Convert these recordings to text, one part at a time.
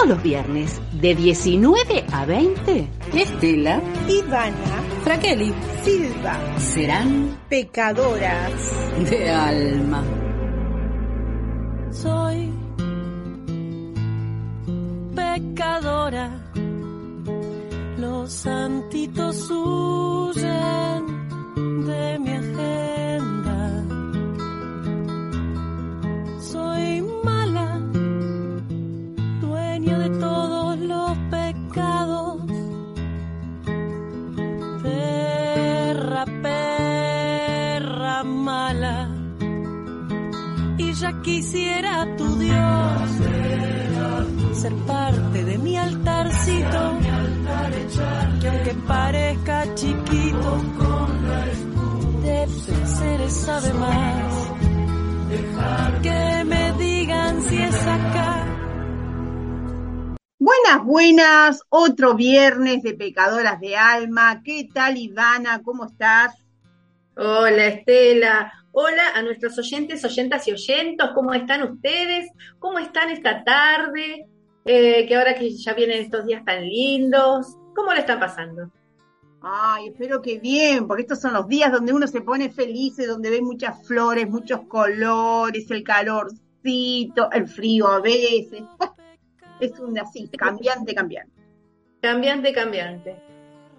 Todos los viernes, de 19 a 20, Estela, Ivana, Fraqueli, Silva serán pecadoras de alma. soy pecadora. Los santitos huyen ya quisiera tu Dios ser parte de mi altarcito que aunque parezca chiquito de seres sabe más que me digan si es acá Buenas, buenas, otro viernes de Pecadoras de Alma. ¿Qué tal, Ivana? ¿Cómo estás? Hola Estela, hola a nuestros oyentes, oyentas y oyentos, ¿cómo están ustedes? ¿Cómo están esta tarde? Eh, que ahora que ya vienen estos días tan lindos, ¿cómo le están pasando? Ay, espero que bien, porque estos son los días donde uno se pone feliz, donde ve muchas flores, muchos colores, el calorcito, el frío a veces. Es un así, cambiante, cambiante. Cambiante, cambiante.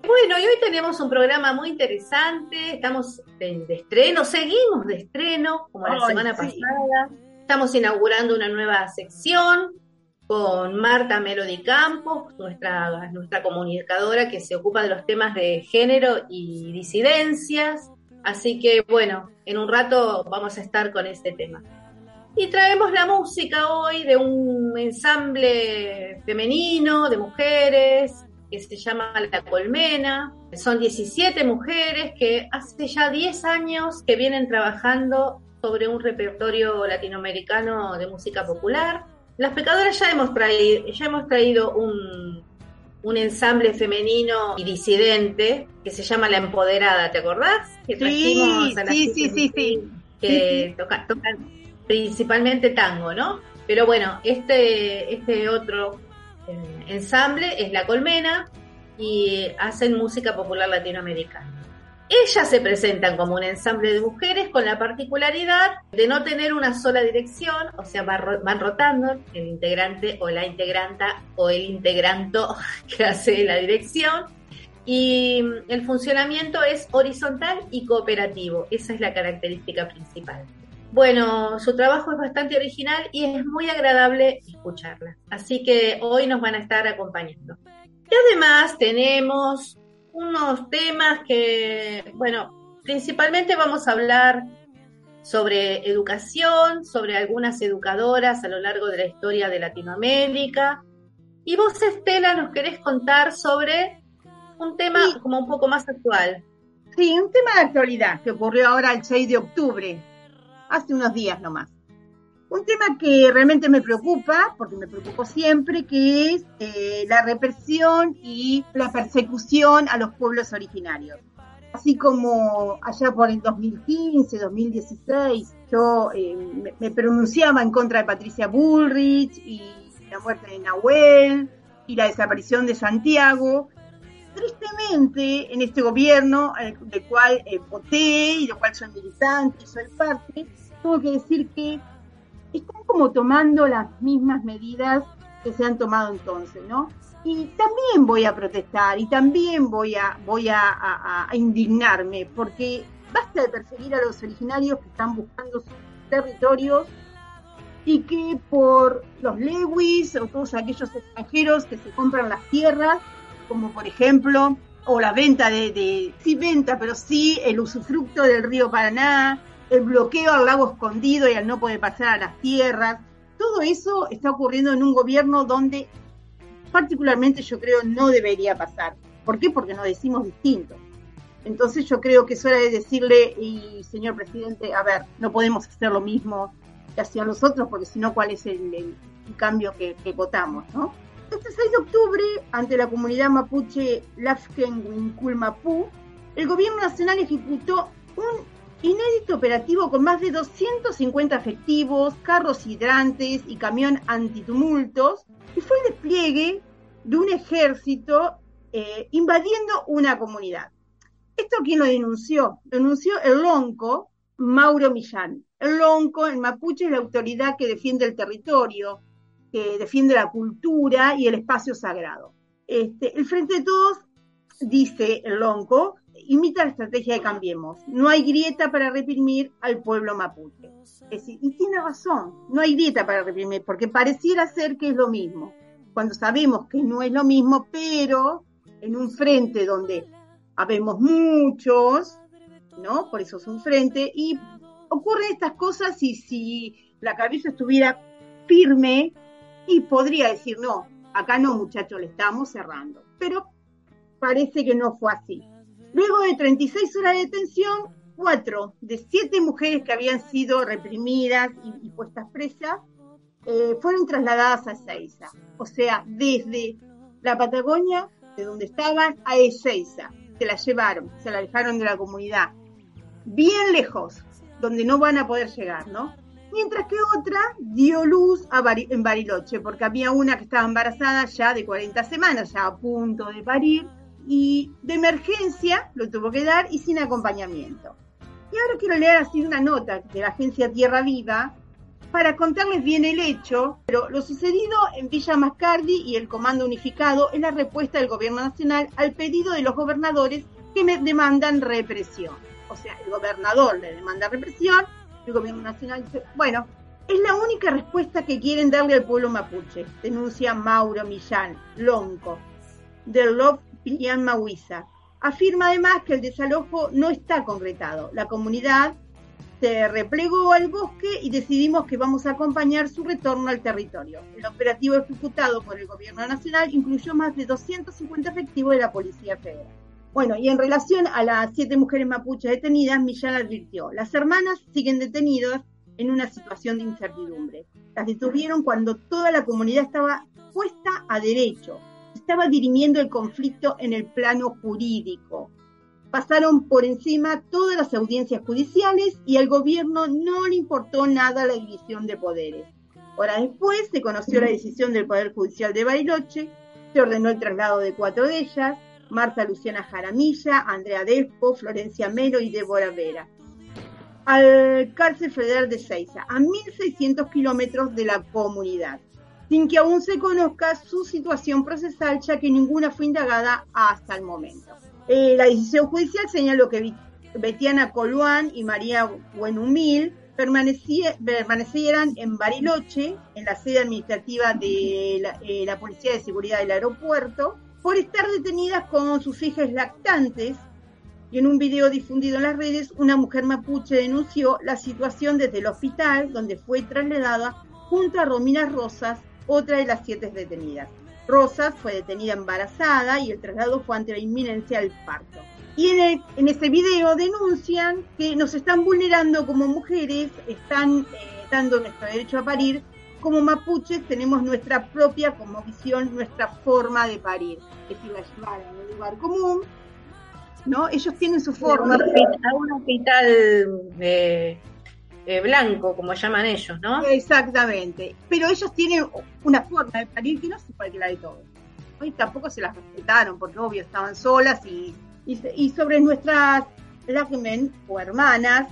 Bueno, y hoy tenemos un programa muy interesante, estamos de, de estreno, seguimos de estreno, como la semana sí. pasada, estamos inaugurando una nueva sección con Marta Melody Campos, nuestra, nuestra comunicadora que se ocupa de los temas de género y disidencias, así que bueno, en un rato vamos a estar con este tema. Y traemos la música hoy de un ensamble femenino, de mujeres, que se llama La Colmena. Son 17 mujeres que hace ya 10 años que vienen trabajando sobre un repertorio latinoamericano de música popular. Las pecadoras ya hemos traído, ya hemos traído un, un ensamble femenino y disidente que se llama La Empoderada, ¿te acordás? Que Sí, a sí, sí, sí, sí. que toca- tocan principalmente tango, ¿no? Pero bueno, este, este otro ensamble es La Colmena y hacen música popular latinoamericana. Ellas se presentan como un ensamble de mujeres con la particularidad de no tener una sola dirección, o sea, van rotando el integrante o la integranta o el integranto que hace la dirección. Y mm, el funcionamiento es horizontal y cooperativo, esa es la característica principal. Bueno, su trabajo es bastante original y es muy agradable escucarla. Así que hoy nos van a estar acompañando. Y además tenemos unos temas que, bueno, principalmente vamos a hablar sobre educación, sobre algunas educadoras a lo largo de la historia de Latinoamérica. Y vos, Estela, nos querés contar sobre un tema Sí. como un poco más actual. Sí, un tema de actualidad que ocurrió ahora el 6 de octubre, hace unos días nomás. Un tema que realmente me preocupa, porque me preocupó siempre, que es eh, la represión y la persecución a los pueblos originarios. Así como allá por el 2015, 2016, yo eh, me, me pronunciaba en contra de Patricia Bullrich y la muerte de Nahuel y la desaparición de Santiago, tristemente en este gobierno eh, del cual eh, voté y del cual soy militante soy parte, tengo que decir que están como tomando las mismas medidas que se han tomado entonces, ¿no? Y también voy a protestar y también voy a, voy a indignarme porque basta de perseguir a los originarios que están buscando sus territorios y que por los Lewis o todos aquellos extranjeros que se compran las tierras, como por ejemplo, o la venta de, sí venta, pero sí el usufructo del río Paraná, el bloqueo al lago escondido y al no poder pasar a las tierras, todo eso está ocurriendo en un gobierno donde particularmente yo creo no debería pasar. ¿Por qué? Porque nos decimos distinto. Entonces yo creo que es hora de decirle, señor presidente, a ver, no podemos hacer lo mismo que hacían los otros, porque si no, ¿cuál es el, cambio que votamos, no? Este 6 de octubre, ante la comunidad mapuche Lafken Wincul Mapú, el gobierno nacional ejecutó un inédito operativo con más de 250 efectivos, carros hidrantes y camión antitumultos, y fue el despliegue de un ejército eh, invadiendo una comunidad. ¿Esto quién lo denunció? Lo denunció el lonco Mauro Millán. El lonco, el mapuche, es la autoridad que defiende el territorio, que defiende la cultura y el espacio sagrado. Este, el Frente de Todos, dice el lonco, imita la estrategia de Cambiemos. No hay grieta para reprimir al pueblo mapuche. y tiene razón, no hay grieta para reprimir, porque pareciera ser que es lo mismo, cuando sabemos que no es lo mismo, pero en un frente donde habemos muchos, ¿no? Por eso es un frente, y ocurren estas cosas y si la cabeza estuviera firme, y podría decir, no, acá no muchachos, le estamos cerrando. Pero parece que no fue así. Luego de 36 horas de detención, cuatro de siete mujeres que habían sido reprimidas y, puestas presas eh, fueron trasladadas a Ezeiza. O sea, desde la Patagonia, de donde estaban, a Ezeiza. Se la llevaron, se la alejaron de la comunidad. Bien lejos, donde no van a poder llegar, ¿no? Mientras que otra dio luz en Bariloche, porque había una que estaba embarazada ya de 40 semanas, ya a punto de parir, y de emergencia lo tuvo que dar y sin acompañamiento. Y ahora quiero leer así una nota de la agencia Tierra Viva para contarles bien el hecho, pero lo sucedido en Villa Mascardi y el Comando Unificado es la respuesta del Gobierno Nacional al pedido de los gobernadores que me demandan represión. O sea, el gobernador le demanda represión, el Gobierno Nacional dice, bueno, es la única respuesta que quieren darle al pueblo mapuche, denuncia Mauro Millán, Lonco, del Love Pilian Mahuiza. Afirma además que el desalojo no está concretado. La comunidad se replegó al bosque y decidimos que vamos a acompañar su retorno al territorio. El operativo ejecutado por el Gobierno Nacional incluyó más de 250 efectivos de la Policía Federal. Bueno, y en relación a las siete mujeres mapuches detenidas, Millán advirtió, las hermanas siguen detenidas en una situación de incertidumbre. Las detuvieron cuando toda la comunidad estaba puesta a derecho, estaba dirimiendo el conflicto en el plano jurídico. Pasaron por encima todas las audiencias judiciales y al gobierno no le importó nada la división de poderes. Horas después se conoció la decisión del Poder Judicial de Bariloche, se ordenó el traslado de cuatro de ellas, Marta Luciana Jaramilla, Andrea Despo, Florencia Melo y Débora Vera, al cárcel federal de Seiza, a 1.600 kilómetros de la comunidad sin que aún se conozca su situación procesal, ya que ninguna fue indagada hasta el momento. Eh, la decisión judicial señaló que Betiana Coluán y María Buenumil permanecieran en Bariloche, en la sede administrativa de eh, la, Policía de Seguridad del aeropuerto, por estar detenidas con sus hijas lactantes y en un video difundido en las redes, una mujer mapuche denunció la situación desde el hospital donde fue trasladada junto a Romina Rosas, otra de las siete detenidas. Rosas fue detenida embarazada y el traslado fue ante la inminencia del parto. Y en, en este video denuncian que nos están vulnerando como mujeres, están eh, dando nuestro derecho a parir. Como mapuches tenemos nuestra propia como visión, nuestra forma de parir. Es decir, la llevar a un lugar común, ¿no? Ellos tienen su forma. A un hospital eh, blanco, como llaman ellos, ¿no? Exactamente. Pero ellos tienen una forma de parir que no es igual que la de todos. Y tampoco se las respetaron, porque obvio estaban solas y, y, sobre nuestras lagmen o hermanas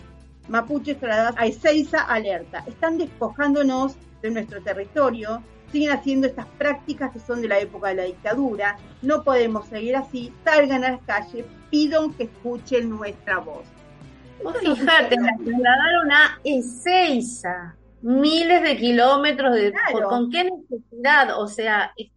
mapuches tratadas a Ezeiza alerta. Están despojándonos de nuestro territorio, siguen haciendo estas prácticas que son de la época de la dictadura. No podemos seguir así. Salgan a las calles, pidan que escuchen nuestra voz. Fíjate, la trasladaron a Ezeiza, miles de kilómetros de... ¿Con qué necesidad? O sea, eh,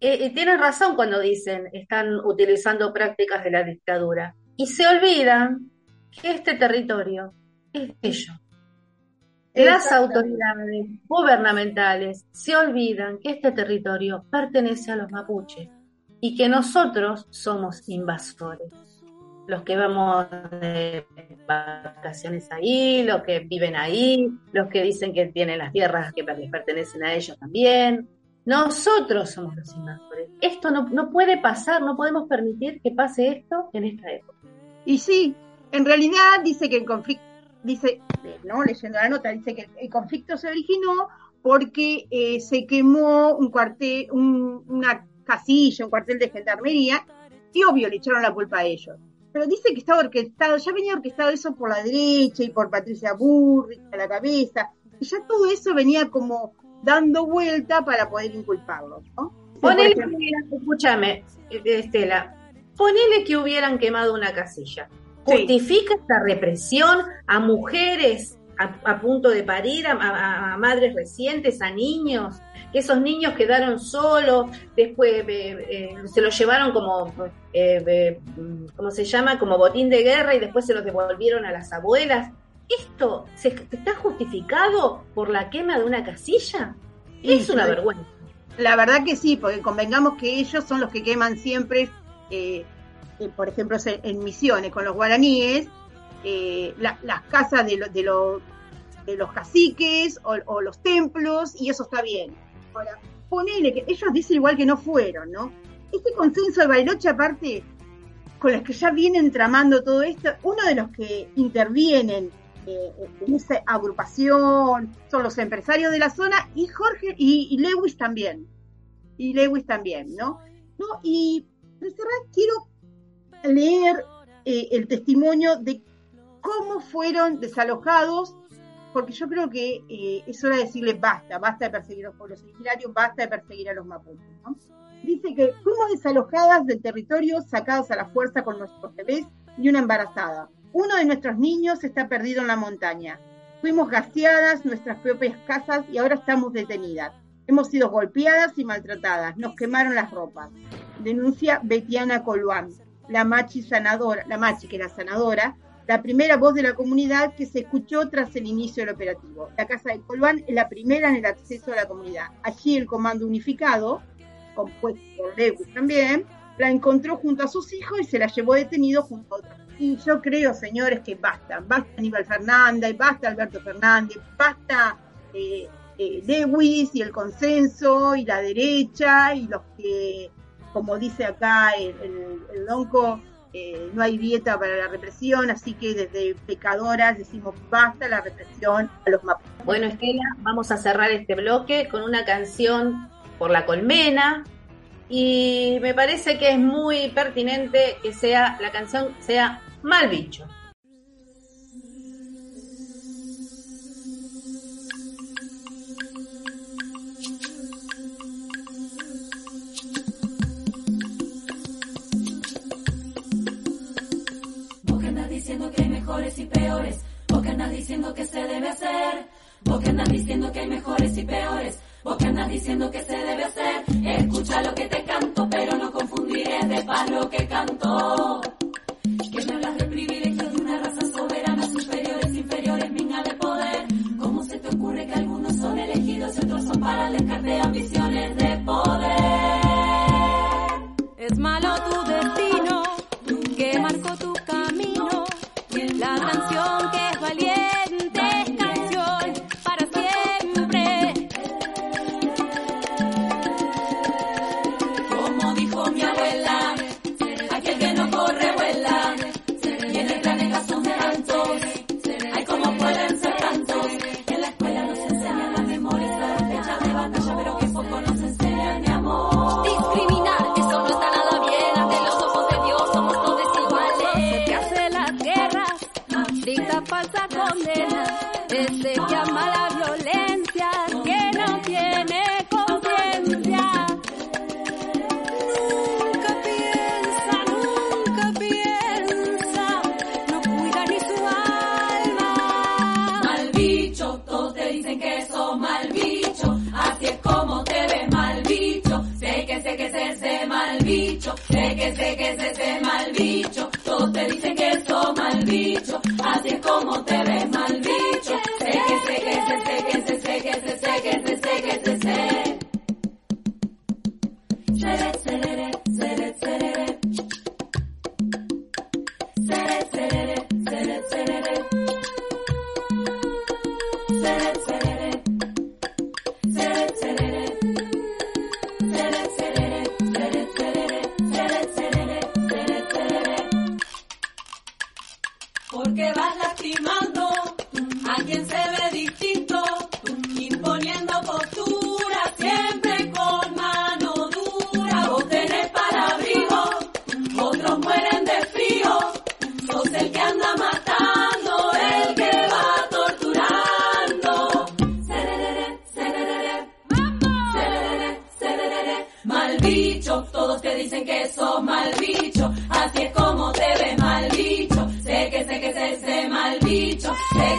eh, tienen razón cuando dicen están utilizando prácticas de la dictadura. Y se olvidan que este territorio es de ellos. Las autoridades gubernamentales se olvidan que este territorio pertenece a los mapuches y que nosotros somos invasores los que vamos de vacaciones ahí, los que viven ahí, los que dicen que tienen las tierras que les pertenecen a ellos también. Nosotros somos los invasores. Esto no, no puede pasar, no podemos permitir que pase esto en esta época. Y sí, En realidad dice que el conflicto, dice, no leyendo la nota, dice que el conflicto se originó porque eh, se quemó un cuartel, una casilla, un cuartel de gendarmería, y obvio le echaron la culpa a ellos. Pero dice que estaba orquestado, ya venía orquestado eso por la derecha y por Patricia Burri a la cabeza, y ya todo eso venía como dando vuelta para poder inculparlos, ¿no? Ponele, escúchame, Estela, ponele que hubieran quemado una casilla. ¿Justifica esta represión a mujeres a, punto de parir, a, madres recientes, a niños? Que esos niños quedaron solos, después eh, eh, se los llevaron como, eh, ¿cómo se llama? Como botín de guerra y después se los devolvieron a las abuelas. ¿Esto se, está justificado por la quema de una casilla? Es una vergüenza. La verdad que sí, porque convengamos que ellos son los que queman siempre, eh, eh, por ejemplo, en misiones con los guaraníes, eh, las casas de, de, los caciques o, los templos, y eso está bien. Ahora, ponele que ellos dicen igual que no fueron, ¿no? Este consenso de Bariloche, aparte, con los que ya vienen tramando todo esto, uno de los que intervienen en esa agrupación, son los empresarios de la zona y Jorge y, Lewis también. Y Lewis también, ¿no? ¿No? Y quiero leer eh, el testimonio de cómo fueron desalojados, porque yo creo que eh, es hora de decirle basta, basta de perseguir a los pueblos originarios, basta de perseguir a los mapuches. Dice que fuimos desalojadas del territorio, sacados a la fuerza con nuestros bebés y una embarazada. Uno de nuestros niños está perdido en la montaña. Fuimos gaseadas nuestras propias casas y ahora estamos detenidas. Hemos sido golpeadas y maltratadas. Nos quemaron las ropas. Denuncia Betiana Coluán, la machi sanadora, la machi que era sanadora, la primera voz de la comunidad que se escuchó tras el inicio del operativo. La casa de Coluán es la primera en el acceso a la comunidad. Allí el comando unificado, compuesto por Lewis también, la encontró junto a sus hijos y se la llevó detenido junto a otros y yo creo, señores, que basta. Basta Aníbal Fernández, basta Alberto Fernández, basta eh, eh, Lewis y el consenso y la derecha y los que, como dice acá el, el, eh, no hay dieta para la represión, así que desde pecadoras decimos basta la represión a los mapas. Bueno, Estela, vamos a cerrar este bloque con una canción por la colmena, y me parece que es muy pertinente que sea la canción sea Mal bicho. Mejores y peores, vos que andas diciendo que se debe hacer, vos que andas diciendo que hay mejores y peores, vos que andas diciendo que se debe hacer, escucha lo que te canto, pero no confundiré de paz lo que canto. Que me hablas de privilegios de una raza soberana, superiores, inferiores, minga de poder. ¿Cómo se te ocurre que algunos son elegidos y otros son para el descarte de ambiciones de poder? Es malo tu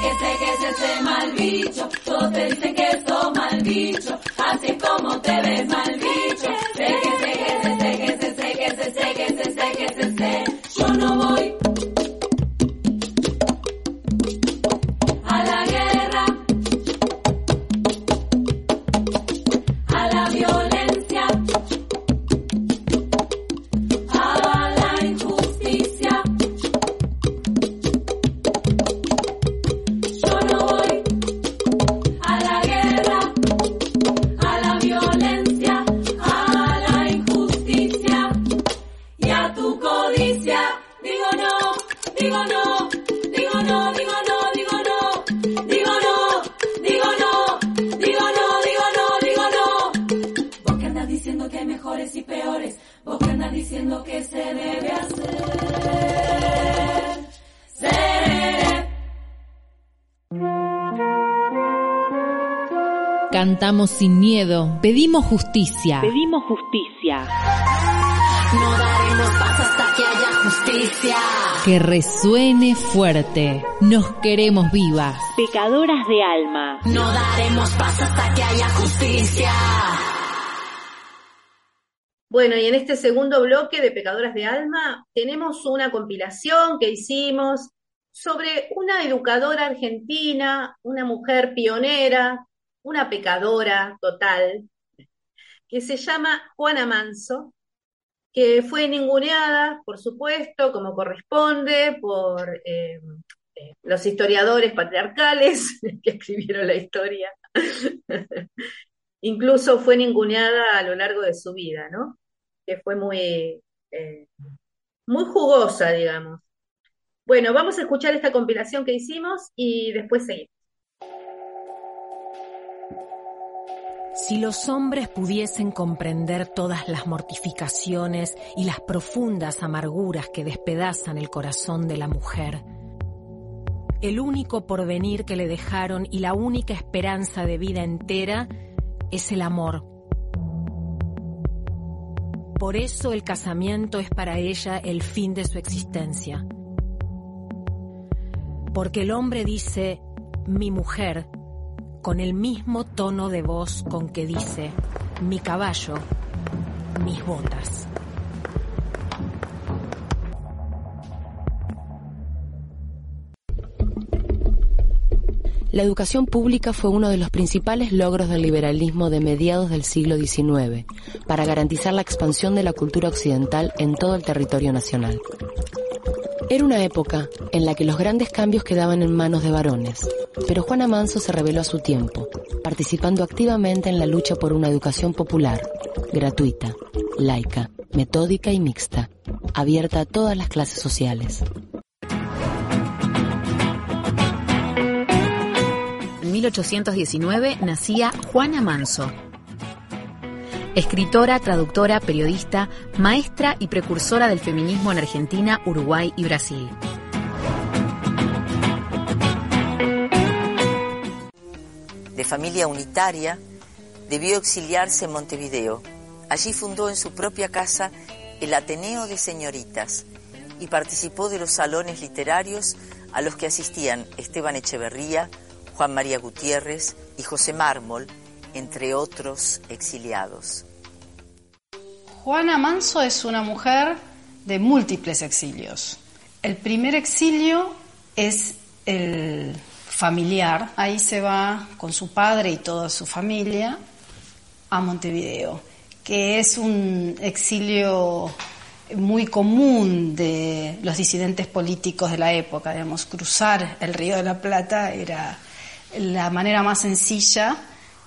que sé que es ese mal bicho. Todos te dicen que pedimos justicia. Pedimos justicia. No daremos paz hasta que haya justicia. Que resuene fuerte. Nos queremos vivas. Pecadoras de alma. No daremos paz hasta que haya justicia. Bueno, y en este segundo bloque de Pecadoras de Alma tenemos una compilación que hicimos sobre una educadora argentina, una mujer pionera, una pecadora total, que se llama Juana Manso, que fue ninguneada, por supuesto, como corresponde, por eh, eh, los historiadores patriarcales que escribieron la historia. Incluso fue ninguneada a lo largo de su vida, ¿no? Que fue muy, eh, muy jugosa, digamos. Bueno, vamos a escuchar esta compilación que hicimos y después seguimos. Si los hombres pudiesen comprender todas las mortificaciones y las profundas amarguras que despedazan el corazón de la mujer, el único porvenir que le dejaron y la única esperanza de vida entera es el amor. Por eso el casamiento es para ella el fin de su existencia. Porque el hombre dice, mi mujer, con el mismo tono de voz con que dice, mi caballo, mis botas. La educación pública fue uno de los principales logros del liberalismo de mediados del siglo XIX para garantizar la expansión de la cultura occidental en todo el territorio nacional. Era una época en la que los grandes cambios quedaban en manos de varones, pero Juana Manso se reveló a su tiempo, participando activamente en la lucha por una educación popular, gratuita, laica, metódica y mixta, abierta a todas las clases sociales. En 1819 nacía Juana Manso. Escritora, traductora, periodista, maestra y precursora del feminismo en Argentina, Uruguay y Brasil. de familia unitaria, debió exiliarse en Montevideo. Allí fundó en su propia casa el Ateneo de Señoritas y participó de los salones literarios a los que asistían Esteban Echeverría, Juan María Gutiérrez y José Mármol, entre otros exiliados. Juana Manso es una mujer de múltiples exilios. El primer exilio es el familiar. Ahí se va con su padre y toda su familia a Montevideo, que es un exilio muy común de los disidentes políticos de la época. Digamos, cruzar el Río de la Plata era la manera más sencilla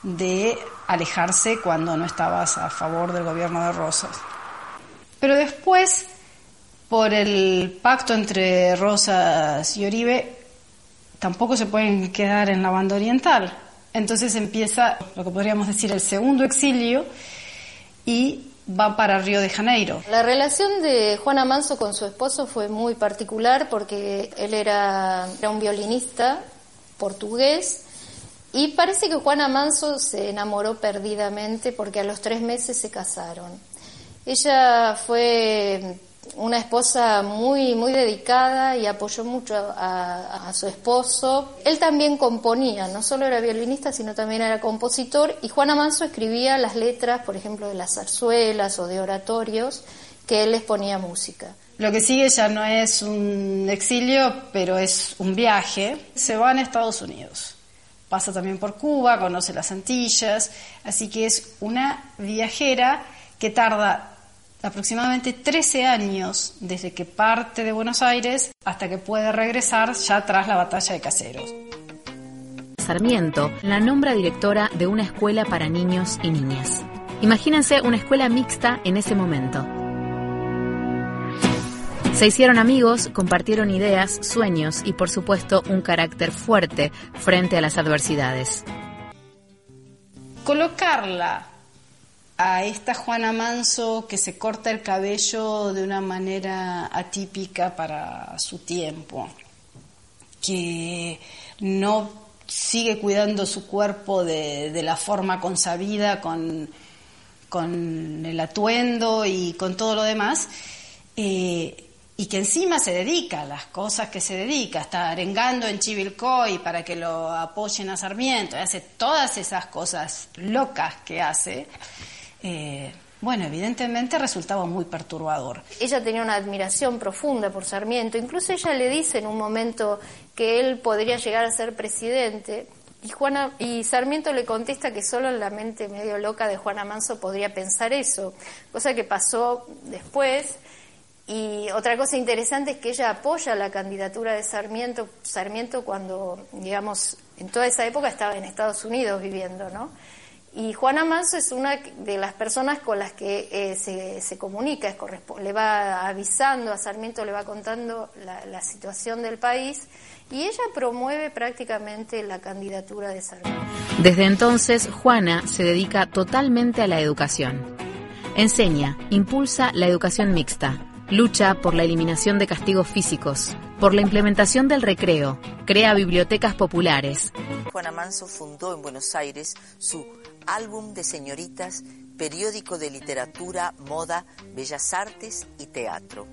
de alejarse cuando no estabas a favor del gobierno de Rosas. Pero después, por el pacto entre Rosas y Oribe, tampoco se pueden quedar en la banda oriental. Entonces empieza lo que podríamos decir el segundo exilio y va para Río de Janeiro. La relación de Juana Manso con su esposo fue muy particular porque él era, era un violinista portugués y parece que Juana Manso se enamoró perdidamente porque a los tres meses se casaron. Ella fue una esposa muy, muy dedicada y apoyó mucho a, su esposo. Él también componía, no solo era violinista, sino también era compositor. Y Juana Manso escribía las letras, por ejemplo, de las zarzuelas o de oratorios, que él les ponía música. Lo que sigue ya no es un exilio, pero es un viaje. Se va a Estados Unidos. Pasa también por Cuba, conoce las Antillas, así que es una viajera que tarda aproximadamente 13 años desde que parte de Buenos Aires hasta que puede regresar ya tras la batalla de Caseros. Sarmiento la nombra directora de una escuela para niños y niñas. Imagínense una escuela mixta en ese momento. Se hicieron amigos, compartieron ideas, sueños y por supuesto un carácter fuerte frente a las adversidades. Colocarla a esta Juana Manso que se corta el cabello de una manera atípica para su tiempo, que no sigue cuidando su cuerpo de, la forma consabida con, el atuendo y con todo lo demás, eh, y que encima se dedica a las cosas que se dedica, está arengando en Chivilcoy para que lo apoyen a Sarmiento, hace todas esas cosas locas que hace. Eh, bueno, evidentemente resultaba muy perturbador. Ella tenía una admiración profunda por Sarmiento, incluso ella le dice en un momento que él podría llegar a ser presidente. Y, Juana, y Sarmiento le contesta que solo en la mente medio loca de Juana Manso podría pensar eso, cosa que pasó después. Y otra cosa interesante es que ella apoya la candidatura de Sarmiento, Sarmiento cuando, digamos, en toda esa época estaba en Estados Unidos viviendo, ¿no? Y Juana Manso es una de las personas con las que eh, se, comunica, es le va avisando a Sarmiento, le va contando la, situación del país y ella promueve prácticamente la candidatura de Sarmiento. Desde entonces, Juana se dedica totalmente a la educación. Enseña, impulsa la educación mixta, lucha por la eliminación de castigos físicos, por la implementación del recreo, crea bibliotecas populares. Juana Manso fundó en Buenos Aires su álbum de señoritas, periódico de literatura, moda, bellas artes y teatro.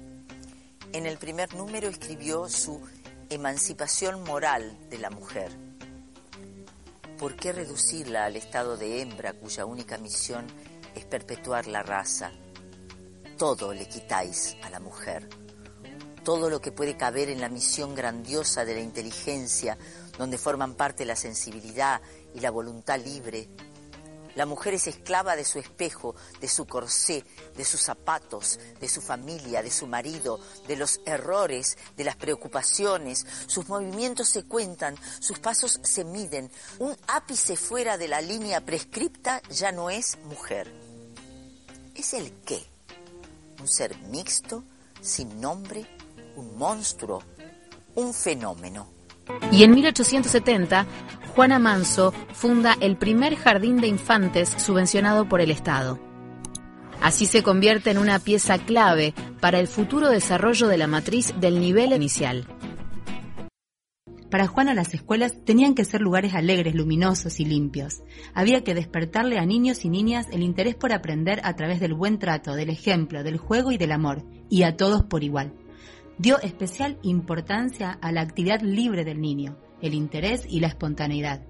En el primer número escribió su Emancipación moral de la mujer. ¿Por qué reducirla al estado de hembra cuya única misión es perpetuar la raza? Todo le quitáis a la mujer. Todo lo que puede caber en la misión grandiosa de la inteligencia, donde forman parte la sensibilidad y la voluntad libre, la mujer es esclava de su espejo, de su corsé, de sus zapatos, de su familia, de su marido, de los errores, de las preocupaciones. Sus movimientos se cuentan, sus pasos se miden. Un ápice fuera de la línea prescripta ya no es mujer. ¿Es el qué? ¿Un ser mixto, sin nombre, un monstruo, un fenómeno? Y en 1870, Juana Manso funda el primer jardín de infantes subvencionado por el Estado. Así se convierte en una pieza clave para el futuro desarrollo de la matriz del nivel inicial. Para Juana las escuelas tenían que ser lugares alegres, luminosos y limpios. Había que despertarle a niños y niñas el interés por aprender a través del buen trato, del ejemplo, del juego y del amor, y a todos por igual dio especial importancia a la actividad libre del niño, el interés y la espontaneidad.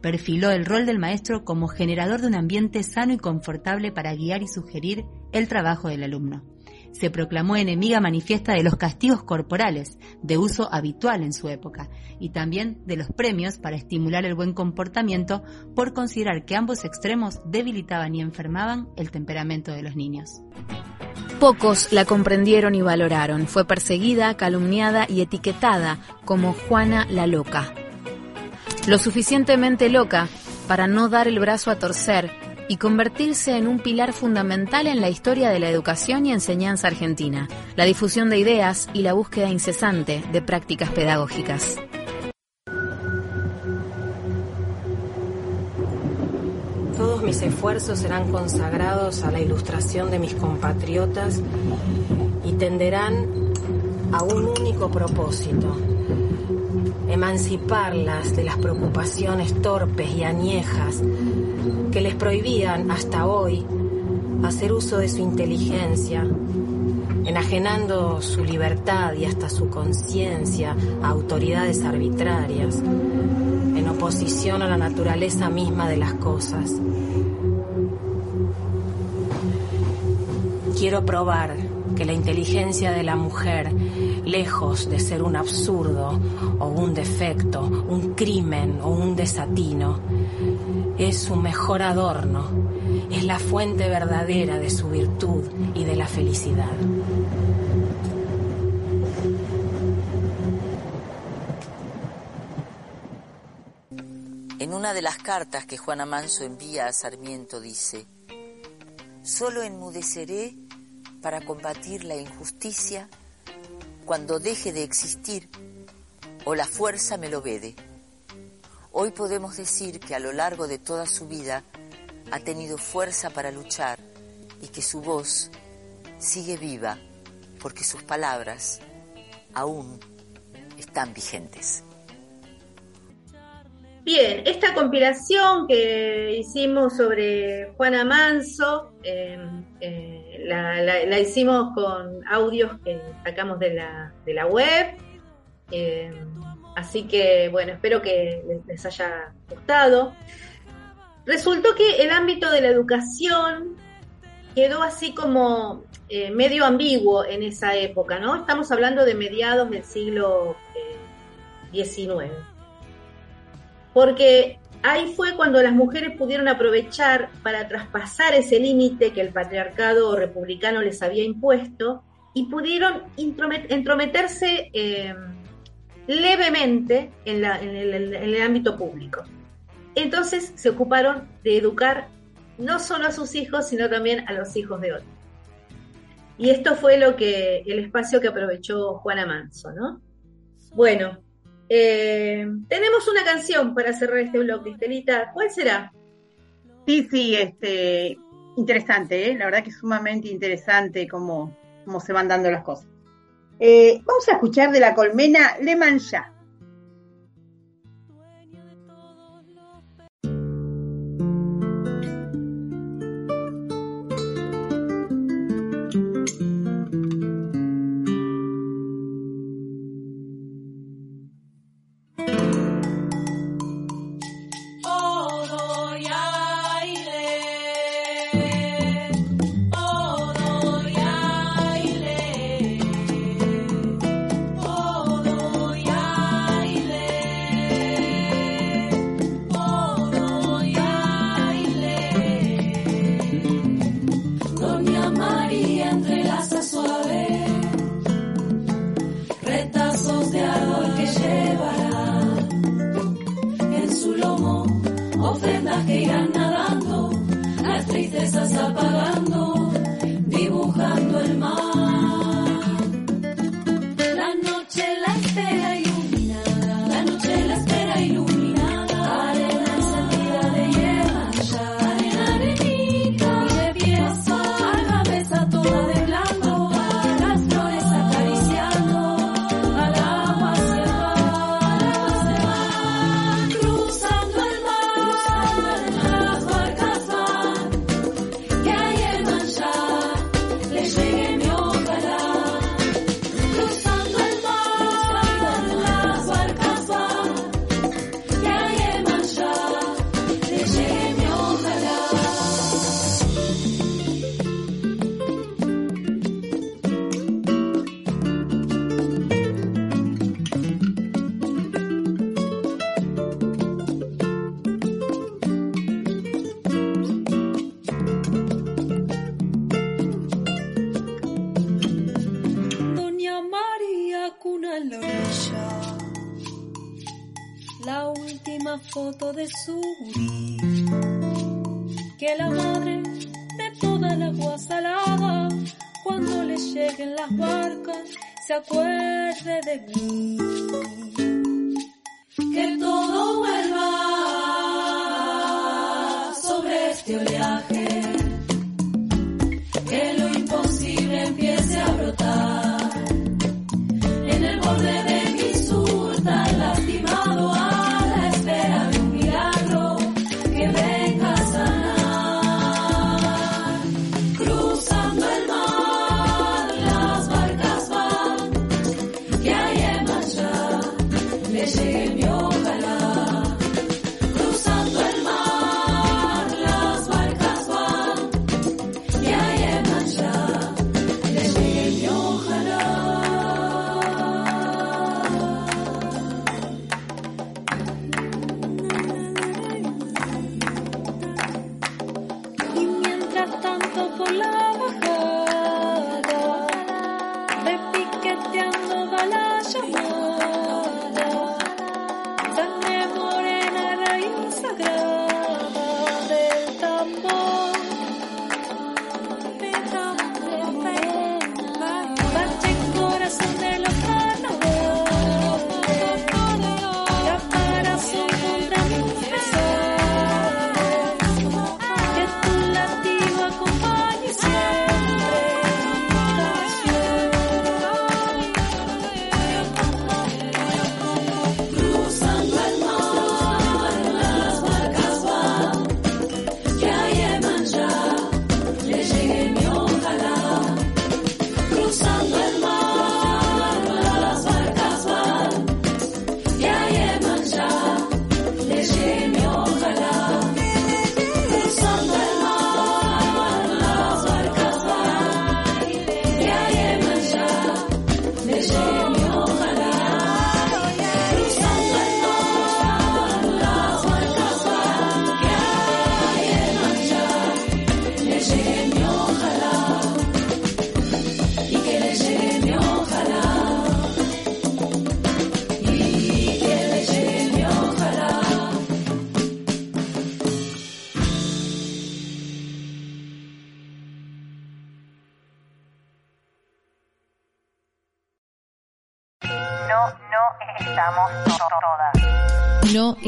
Perfiló el rol del maestro como generador de un ambiente sano y confortable para guiar y sugerir el trabajo del alumno. Se proclamó enemiga manifiesta de los castigos corporales, de uso habitual en su época, y también de los premios para estimular el buen comportamiento por considerar que ambos extremos debilitaban y enfermaban el temperamento de los niños. Pocos la comprendieron y valoraron. Fue perseguida, calumniada y etiquetada como Juana la Loca. Lo suficientemente loca para no dar el brazo a torcer y convertirse en un pilar fundamental en la historia de la educación y enseñanza argentina, la difusión de ideas y la búsqueda incesante de prácticas pedagógicas. Todos mis esfuerzos serán consagrados a la ilustración de mis compatriotas y tenderán a un único propósito, emanciparlas de las preocupaciones torpes y añejas que les prohibían hasta hoy hacer uso de su inteligencia, enajenando su libertad y hasta su conciencia a autoridades arbitrarias, en oposición a la naturaleza misma de las cosas. Quiero probar que la inteligencia de la mujer, lejos de ser un absurdo o un defecto, un crimen o un desatino, es su mejor adorno, es la fuente verdadera de su virtud y de la felicidad. En una de las cartas que Juana Manso envía a Sarmiento dice, solo enmudeceré para combatir la injusticia cuando deje de existir o la fuerza me lo vede. Hoy podemos decir que a lo largo de toda su vida ha tenido fuerza para luchar y que su voz sigue viva porque sus palabras aún están vigentes. Bien, esta compilación que hicimos sobre Juana Manso, eh, eh, la, hicimos con audios que sacamos de la, de la web. Eh, así que, bueno, espero que les, haya gustado. Resultó que el ámbito de la educación quedó así como medio ambiguo en esa época, ¿no? Estamos hablando de mediados del siglo XIX porque ahí fue cuando las mujeres pudieron aprovechar para traspasar ese límite que el patriarcado republicano les había impuesto y pudieron entrometerse eh, levemente en, el, ámbito público. Entonces se ocuparon de educar no solo a sus hijos, sino también a los hijos de otros. Y esto fue lo que el espacio que aprovechó Juana Manso, ¿no? Bueno, eh, tenemos una canción para cerrar este bloque, Estelita. ¿Cuál será? Sí, sí, este, interesante, ¿eh? la verdad que es sumamente interesante cómo, cómo se van dando las cosas. Eh, vamos a escuchar de la colmena Le Mancha. se acuerde de mí.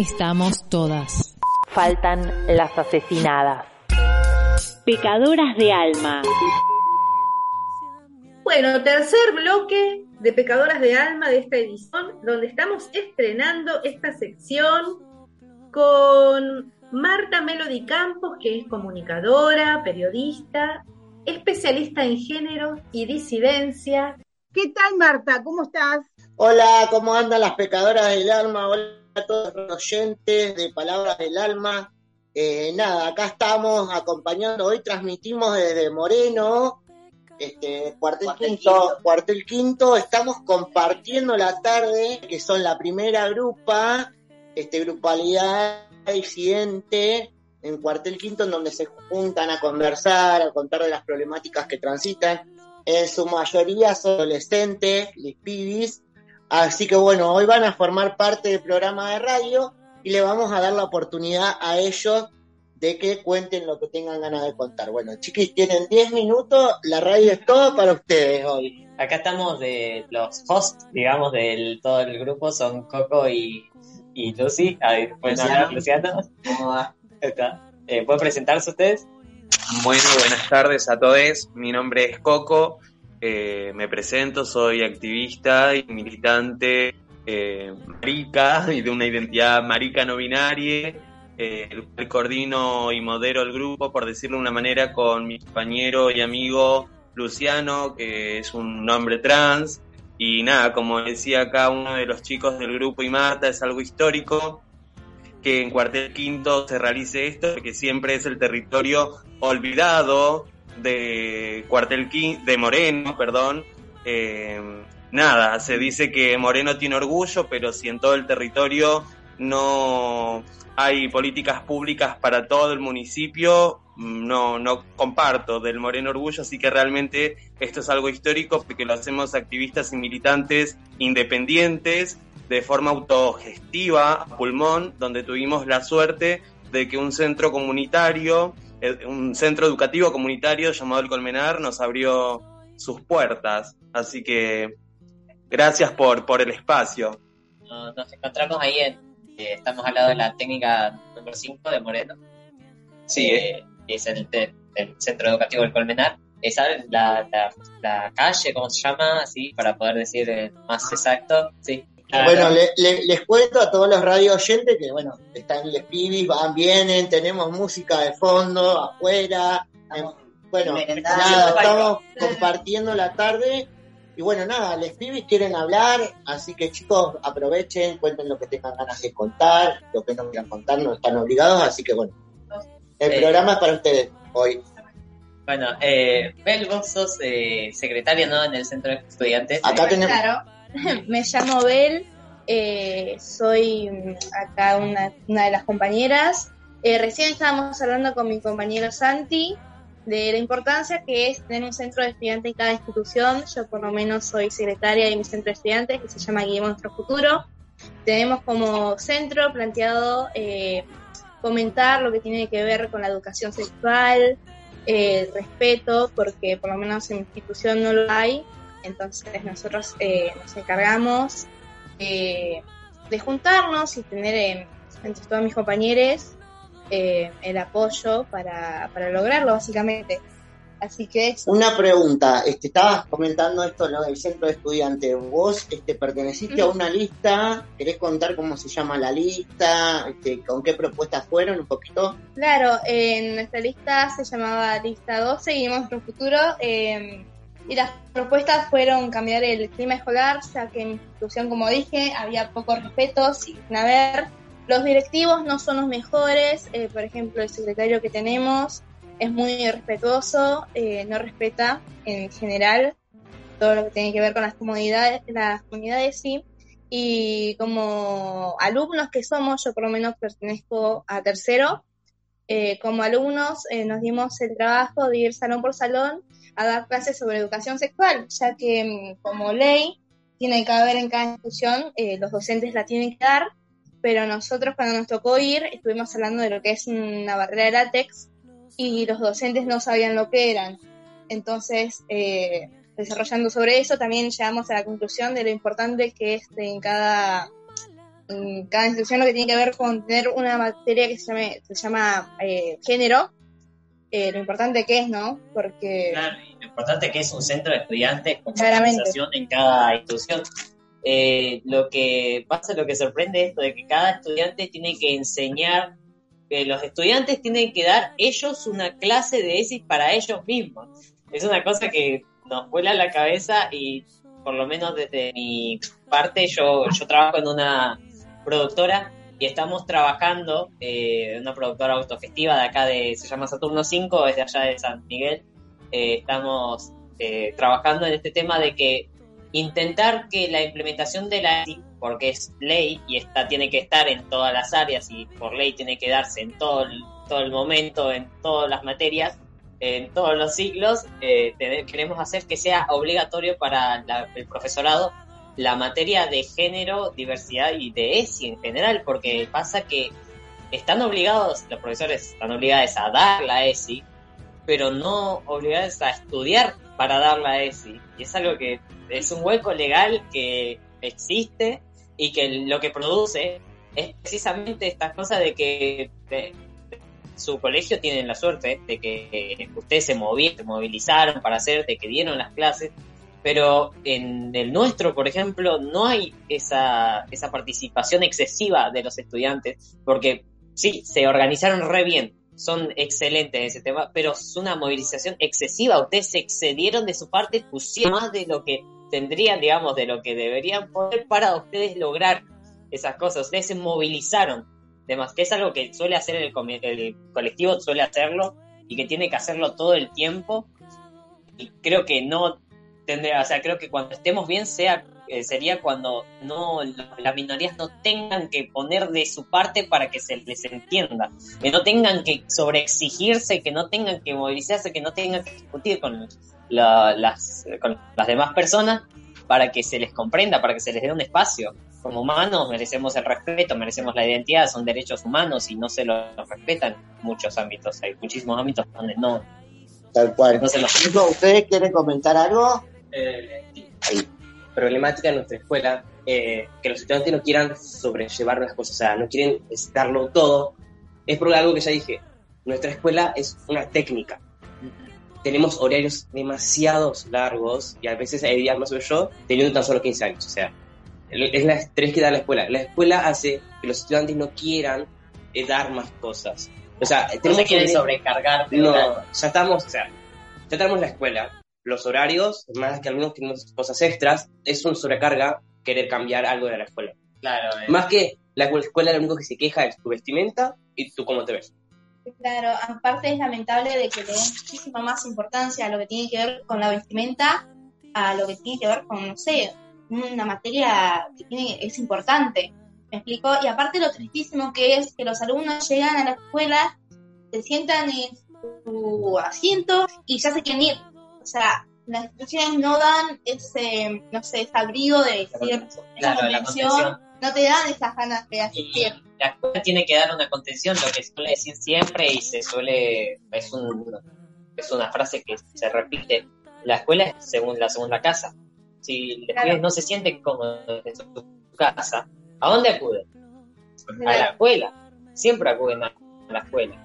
Estamos todas. Faltan las asesinadas. Pecadoras de alma. Bueno, tercer bloque de Pecadoras de Alma de esta edición, donde estamos estrenando esta sección con Marta Melody Campos, que es comunicadora, periodista, especialista en género y disidencia. ¿Qué tal, Marta? ¿Cómo estás? Hola, ¿cómo andan las pecadoras del alma? Hola a todos los oyentes de Palabras del Alma. Eh, nada, acá estamos acompañando, hoy transmitimos desde Moreno, este, cuartel, quinto, cuartel quinto, estamos compartiendo la tarde, que son la primera grupa, este, grupalidad disidente en cuartel quinto, en donde se juntan a conversar, a contar de las problemáticas que transitan. En su mayoría son adolescentes, les pibis. Así que bueno, hoy van a formar parte del programa de radio y le vamos a dar la oportunidad a ellos de que cuenten lo que tengan ganas de contar. Bueno, chiquis, tienen 10 minutos, la radio es todo para ustedes hoy. Acá estamos de los hosts, digamos, del todo el grupo, son Coco y, y Lucy. A ver, ¿pueden Luciano. hablar, Luciano? ¿Cómo va? Acá. Eh, ¿Pueden presentarse ustedes? Bueno, buenas tardes a todos. Mi nombre es Coco. Eh, me presento, soy activista y militante eh, marica y de una identidad marica no binaria. Eh, coordino y modero el grupo, por decirlo de una manera, con mi compañero y amigo Luciano, que es un hombre trans. Y nada, como decía acá uno de los chicos del grupo y Marta, es algo histórico que en Cuartel Quinto se realice esto, porque siempre es el territorio olvidado de Cuartel de Moreno, perdón. Eh, nada, se dice que Moreno tiene orgullo, pero si en todo el territorio no hay políticas públicas para todo el municipio, no, no comparto del Moreno Orgullo, así que realmente esto es algo histórico porque lo hacemos activistas y militantes independientes de forma autogestiva, a pulmón, donde tuvimos la suerte de que un centro comunitario, un centro educativo comunitario llamado El Colmenar nos abrió sus puertas. Así que gracias por, por el espacio. Nos, encontramos ahí en. eh, estamos al lado de la técnica número 5 de Moreno. Sí, Eh, que es el, Centro Educativo del Colmenar. Esa es la, la, la calle, ¿cómo se llama? Así, para poder decir eh, más exacto. Sí. Bueno, le- le- les cuento a todos los radio oyentes que, bueno, están les pibis, van, vienen, tenemos música de fondo, afuera. bueno, nada, estamos compartiendo la tarde. Y bueno, nada, les pibis quieren hablar, así que chicos, aprovechen, cuenten lo que tengan ganas de contar, lo que no quieran contar, no están obligados, así que bueno, el Eh. programa es para ustedes hoy. Bueno, eh, Bel, vos sos eh, secretaria, ¿no? En el Centro de Estudiantes. Acá tenemos- Claro, me llamo Bel, eh, soy mm, acá una, de las compañeras. Eh, recién estábamos hablando con mi compañero Santi de la importancia que es tener un centro de estudiantes en cada institución. Yo por lo menos soy secretaria de mi centro de estudiantes que se llama Guiemos Nuestro Futuro. Tenemos como centro planteado eh, fomentar lo que tiene que ver con la educación sexual, eh, el respeto, porque por lo menos en mi institución no lo hay. Entonces nosotros eh, nos encargamos eh, de juntarnos y tener entre todos mis compañeros eh, el apoyo para, para lograrlo, básicamente. Así que. Una pregunta, este, estabas comentando esto ¿no? del centro de estudiantes. ¿Vos este, perteneciste a una lista? ¿Querés contar cómo se llama la lista? Este, ¿Con qué propuestas fueron un poquito? Claro, en nuestra lista se llamaba Lista 12, Guiemos Nuestro Futuro. eh, y las propuestas fueron cambiar el clima escolar, ya que en mi institución, como dije, había poco respeto, sin haber. Los directivos no son los mejores, eh, por ejemplo, el secretario que tenemos es muy respetuoso, eh, no respeta en general todo lo que tiene que ver con las comunidades, las comunidades sí. Y como alumnos que somos, yo por lo menos pertenezco a tercero, eh, como alumnos eh, nos dimos el trabajo de ir salón por salón a dar clases sobre educación sexual, ya que mm, como ley tiene que haber en cada institución, eh, los docentes la tienen que dar, pero nosotros cuando nos tocó ir estuvimos hablando de lo que es una barrera de látex y los docentes no sabían lo que eran. Entonces, eh, desarrollando sobre eso, también llegamos a la conclusión de lo importante que es en cada, en cada institución lo que tiene que ver con tener una materia que se, llame, se llama eh, género, eh, lo importante que es, ¿no? Porque... Claro, y lo importante que es un centro de estudiantes con organización en cada institución. Eh, lo que pasa, lo que sorprende es esto de que cada estudiante tiene que enseñar, que los estudiantes tienen que dar ellos una clase de ESIS para ellos mismos. Es una cosa que nos vuela la cabeza y por lo menos desde mi parte yo, yo trabajo en una productora y estamos trabajando, eh, una productora autogestiva de acá de, se llama Saturno 5, es de allá de San Miguel, eh, estamos eh, trabajando en este tema de que intentar que la implementación de la porque es ley y esta tiene que estar en todas las áreas y por ley tiene que darse en todo el, todo el momento, en todas las materias, en todos los ciclos, eh, queremos hacer que sea obligatorio para el profesorado la materia de género, diversidad y de ESI en general, porque pasa que están obligados, los profesores están obligados a dar la ESI, pero no obligados a estudiar para dar la ESI. Y es algo que es un hueco legal que existe y que lo que produce es precisamente estas cosas de que su colegio tiene la suerte de que ustedes se, movilizaron para hacer, de que dieron las clases, pero en el nuestro, por ejemplo, no hay esa, esa participación excesiva de los estudiantes, porque sí, se organizaron re bien, son excelentes en ese tema, pero es una movilización excesiva. Ustedes se excedieron de su parte, pusieron más de lo que tendrían, digamos, de lo que deberían poder para ustedes lograr esas cosas. Ustedes se movilizaron, demás, que es algo que suele hacer el colectivo, suele hacerlo y que tiene que hacerlo todo el tiempo. Y creo que no tendría, o sea, creo que cuando estemos bien sea eh, sería cuando no las minorías no tengan que poner de su parte para que se les entienda, que no tengan que sobreexigirse, que no tengan que movilizarse, que no tengan que discutir con, las, con las demás personas para que se les comprenda, para que se les dé un espacio. Como humanos merecemos el respeto, merecemos la identidad, son derechos humanos y no se los respetan en muchos ámbitos. Hay muchísimos ámbitos donde no. Tal cual. ¿Ustedes quieren comentar algo? Eh, hay problemática en nuestra escuela eh, que los estudiantes no quieran sobrellevar las cosas, o sea, no quieren estarlo todo. Es por algo que ya dije, nuestra escuela es una técnica. Tenemos horarios demasiado largos y a veces hay días más o yo teniendo tan solo 15 años. O sea, es la estrés que da la escuela. La escuela hace que los estudiantes no quieran eh, dar más cosas. O sea, tenemos no se sobrecargar. No, ya estamos, o sea, ya tenemos la escuela, los horarios, más que algunos tenemos cosas extras, es una sobrecarga querer cambiar algo de la escuela. Claro. Eh. Más que la escuela lo único que se queja es tu vestimenta y tú cómo te ves. Claro, aparte es lamentable de que le den muchísima más importancia a lo que tiene que ver con la vestimenta, a lo que tiene que ver con, no sé, una materia que tiene, es importante. ¿Me explico? Y aparte lo tristísimo que es que los alumnos llegan a la escuela, se sientan en su asiento y ya se quieren ir o sea, las instituciones no dan ese, no sé, ese abrigo de decir, claro, la contención, no te dan esas ganas de asistir. la escuela tiene que dar una contención, lo que suele decir siempre y se suele, es, un, es una frase que se repite, la escuela es según la segunda casa. Si los no se sienten cómodos en su casa, ¿a dónde acuden? A la escuela. Siempre acuden a la escuela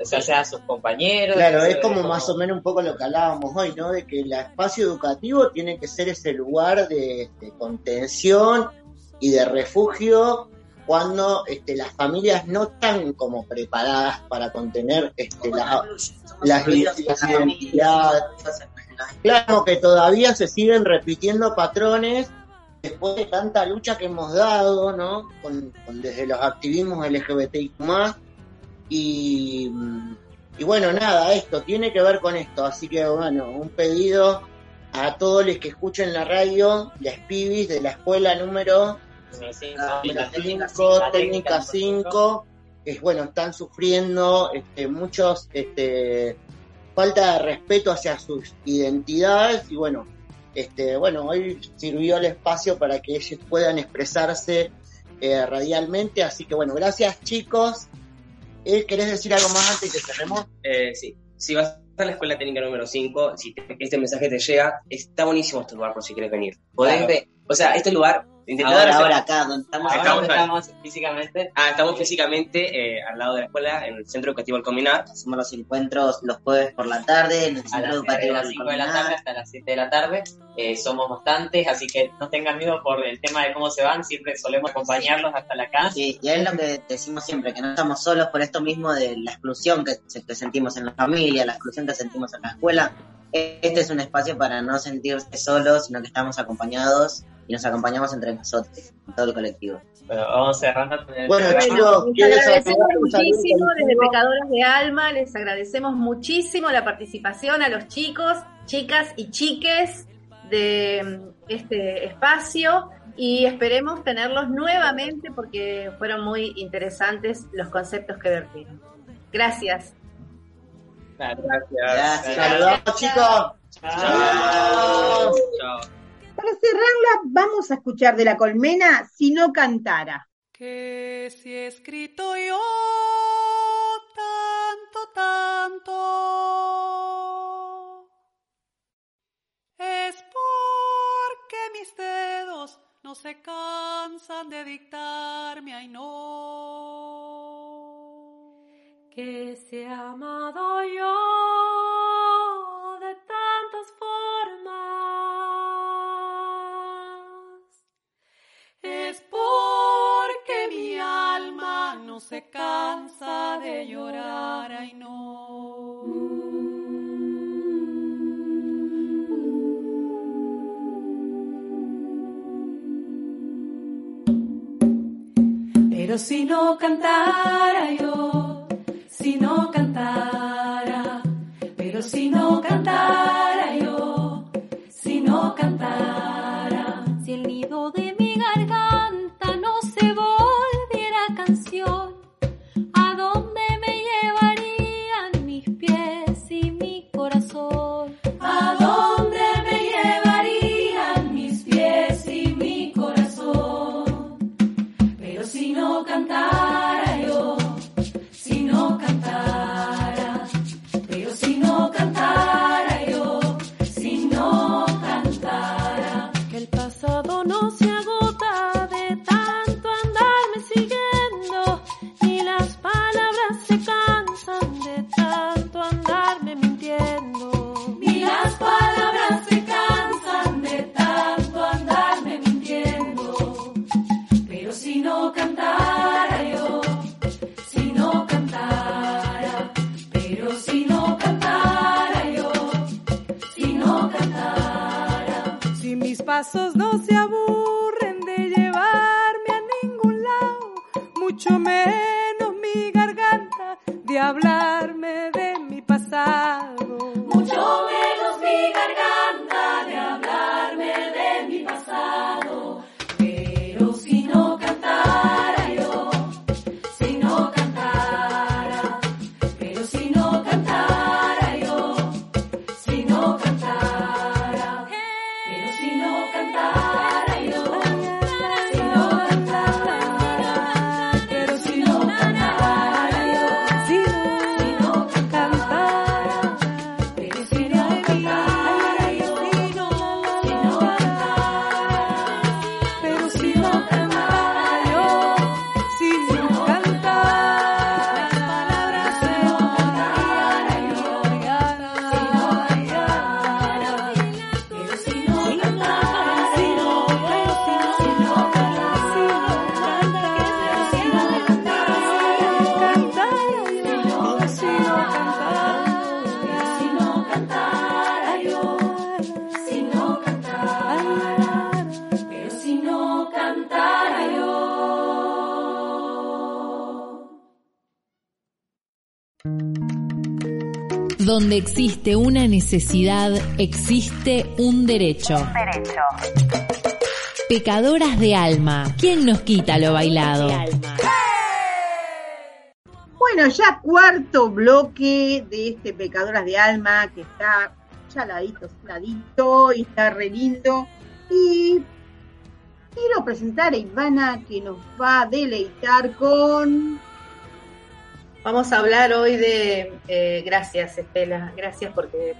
o sea, a sus compañeros. Claro, es como más o menos un poco lo que hablábamos hoy, ¿no? De que el espacio educativo tiene que ser ese lugar de, contención y de refugio cuando este, las familias no están como preparadas para contener este, las identidades. Claro que todavía se siguen repitiendo patrones después de tanta lucha que hemos dado, ¿no? Con, desde los activismos LGBTI más y, bueno, nada, esto tiene que ver con esto. Así que bueno, un pedido a todos los que escuchen la radio, las pibis de la escuela número 5, técnica 5, que bueno, están sufriendo este, muchos este, falta de respeto hacia sus identidades y bueno, este, bueno, hoy sirvió el espacio para que ellos puedan expresarse eh, radialmente, así que bueno, gracias chicos. ¿Querés decir algo más antes que cerremos? Eh, sí, sí, está la escuela técnica número 5, si este mensaje te llega, está buenísimo este lugar por si quieres venir. Podés ver- o sea, este lugar... Ahora, hacer- ahora, acá, donde estamos Ahora ahora. estamos físicamente. Ah, estamos físicamente eh, al lado de la escuela, en el Centro Educativo El Cominar. Hacemos los encuentros los jueves por la tarde en el a Centro las, Educativo de las del 5 de la tarde hasta las 7 de la tarde. Eh, somos bastantes, así que no tengan miedo por el tema de cómo se van, siempre solemos acompañarlos hasta la casa. Sí, y es lo que decimos siempre, que no estamos solos por esto mismo de la exclusión que, que sentimos en la familia, la exclusión que sentimos en la escuela. Este es un espacio para no sentirse solos, sino que estamos acompañados y nos acompañamos entre nosotros, todo el colectivo. Bueno, vamos cerrando el Bueno, chicos, Les ¿quieres agradecemos muchísimo desde. Pecadoras de Alma, les agradecemos muchísimo la participación a los chicos, chicas y chiques de mm, este espacio y esperemos tenerlos nuevamente porque fueron muy interesantes los conceptos que vertieron. Gracias. Gracias. Gracias. Saludos, chicos. Chao. Para cerrarla, vamos a escuchar de la colmena Si no cantara. Que si he escrito yo tanto, tanto, es porque mis dedos no se cansan de dictarme, ay no. que se ha amado yo se cansa de llorar, ay no. Pero si no cantara yo, si no cantara, pero si no cantara yo, Donde existe una necesidad, existe un derecho. Derecho. Pecadoras de alma. ¿Quién nos quita lo bailado? Bueno, ya cuarto bloque de este Pecadoras de Alma que está chaladito, saladito y está re lindo. Y quiero presentar a Ivana que nos va a deleitar con Vamos a hablar hoy de... Eh, gracias, Estela, gracias porque,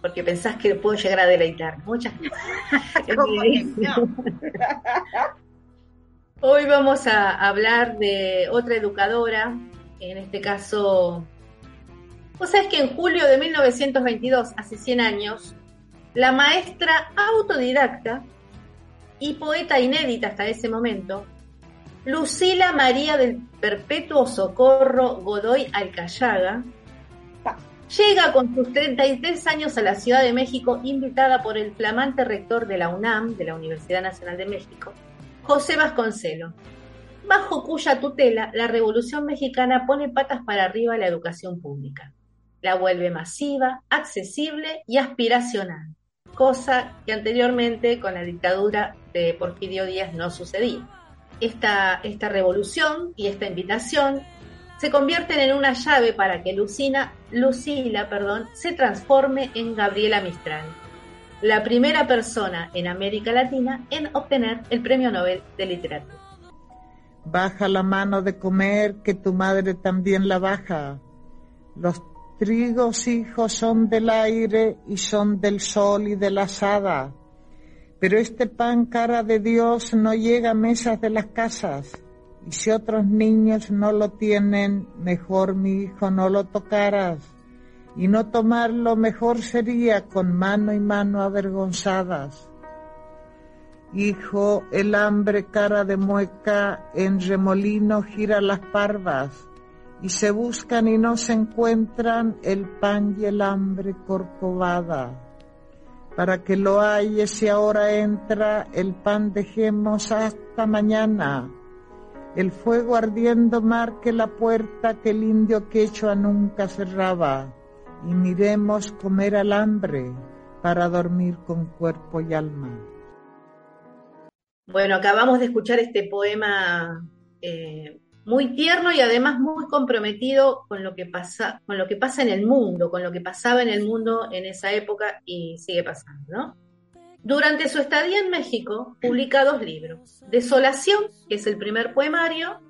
porque pensás que puedo llegar a deleitar. Muchas gracias. hoy vamos a hablar de otra educadora, en este caso... Vos sabés que en julio de 1922, hace 100 años, la maestra autodidacta y poeta inédita hasta ese momento, Lucila María del Perpetuo Socorro Godoy Alcayaga llega con sus 33 años a la Ciudad de México invitada por el flamante rector de la UNAM, de la Universidad Nacional de México, José Vasconcelos, bajo cuya tutela la Revolución Mexicana pone patas para arriba la educación pública. La vuelve masiva, accesible y aspiracional, cosa que anteriormente con la dictadura de Porfirio Díaz no sucedía esta, revolución y esta invitación se convierten en una llave para que Lucina, Lucila perdón, se transforme en Gabriela Mistral, la primera persona en América Latina en obtener el Premio Nobel de Literatura. Baja la mano de comer, que tu madre también la baja. Los trigos hijos son del aire y son del sol y de la asada pero este pan cara de Dios no llega a mesas de las casas. Y si otros niños no lo tienen, mejor mi hijo no lo tocaras. Y no tomarlo mejor sería con mano y mano avergonzadas. Hijo, el hambre cara de mueca en remolino gira las parvas, y se buscan y no se encuentran el pan y el hambre corcovada para que lo haya si ahora entra el pan dejemos hasta mañana. El fuego ardiendo marque la puerta que el indio quechua nunca cerraba y miremos comer al hambre para dormir con cuerpo y alma. Bueno, acabamos de escuchar este poema eh, muy tierno y además muy comprometido con lo que pasa, con lo que pasa en el mundo, con lo que pasaba en el mundo en esa época y sigue pasando, ¿no? Durante su estadía en México, publica dos libros: Desolación, que es el primer poemario,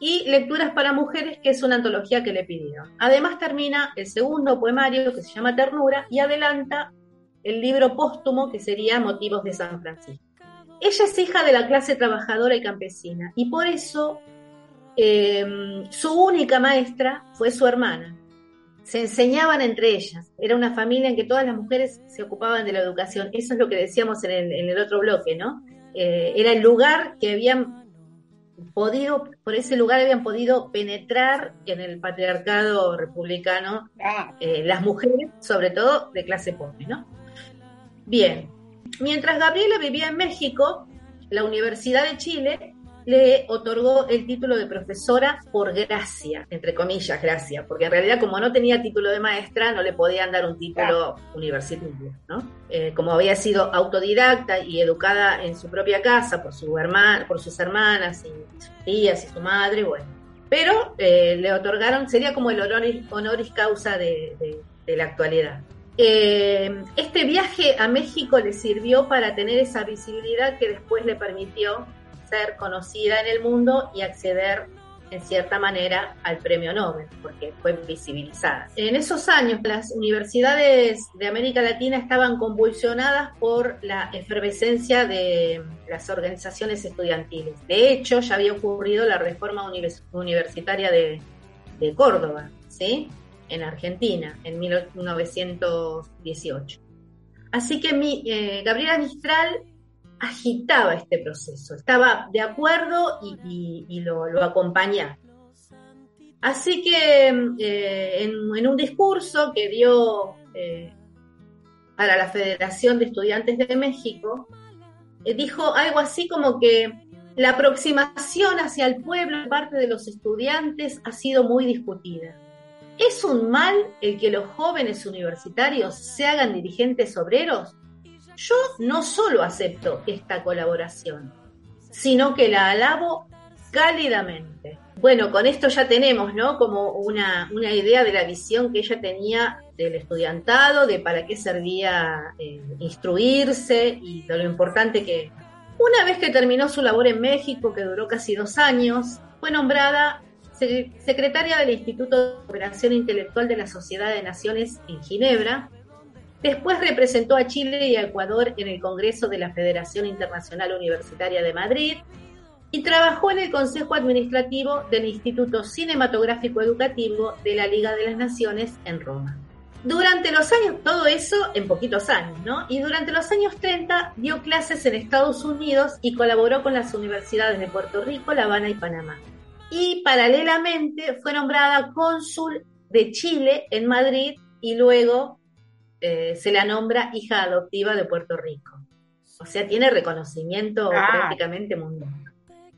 y Lecturas para Mujeres, que es una antología que le pidieron. Además, termina el segundo poemario, que se llama Ternura, y adelanta el libro póstumo, que sería Motivos de San Francisco. Ella es hija de la clase trabajadora y campesina, y por eso eh, su única maestra fue su hermana. Se enseñaban entre ellas. Era una familia en que todas las mujeres se ocupaban de la educación. Eso es lo que decíamos en el, otro bloque, ¿no? Eh, era el lugar que habían podido, por ese lugar habían podido penetrar en el patriarcado republicano ah. eh, las mujeres, sobre todo de clase pobre, ¿no? Bien, mientras Gabriela vivía en México, la Universidad de Chile le otorgó el título de profesora por gracia, entre comillas, gracia, porque en realidad como no tenía título de maestra, no le podían dar un título universitario, ¿no? Eh, como había sido autodidacta y educada en su propia casa por, su hermana, por sus hermanas y sus tías y su madre, bueno. Pero eh, le otorgaron, sería como el honoris, causa de, la actualidad. Eh, este viaje a México le sirvió para tener esa visibilidad que después le permitió ser conocida en el mundo y acceder en cierta manera al premio Nobel, porque fue visibilizada. En esos años las universidades de América Latina estaban convulsionadas por la efervescencia de las organizaciones estudiantiles. De hecho, ya había ocurrido la reforma universitaria de, Córdoba, ¿sí? en Argentina, en 1918. Así que mi, eh, Gabriela Mistral agitaba este proceso, estaba de acuerdo y, lo, acompañaba. Así que eh, en, un discurso que dio eh, para la Federación de Estudiantes de México, eh, dijo algo así como que la aproximación hacia el pueblo de parte de los estudiantes ha sido muy discutida. ¿Es un mal el que los jóvenes universitarios se hagan dirigentes obreros? Yo no solo acepto esta colaboración, sino que la alabo cálidamente. Bueno, con esto ya tenemos, ¿no? Como una, idea de la visión que ella tenía del estudiantado, de para qué servía eh, instruirse y de lo importante que... Una vez que terminó su labor en México, que duró casi dos años, fue nombrada secretaria del Instituto de Cooperación Intelectual de la Sociedad de Naciones en Ginebra. Después representó a Chile y a Ecuador en el Congreso de la Federación Internacional Universitaria de Madrid y trabajó en el Consejo Administrativo del Instituto Cinematográfico Educativo de la Liga de las Naciones en Roma. Durante los años, todo eso en poquitos años, ¿no? Y durante los años 30 dio clases en Estados Unidos y colaboró con las universidades de Puerto Rico, La Habana y Panamá. Y paralelamente fue nombrada cónsul de Chile en Madrid y luego eh, se la nombra hija adoptiva de Puerto Rico. O sea, tiene reconocimiento ah. prácticamente mundial.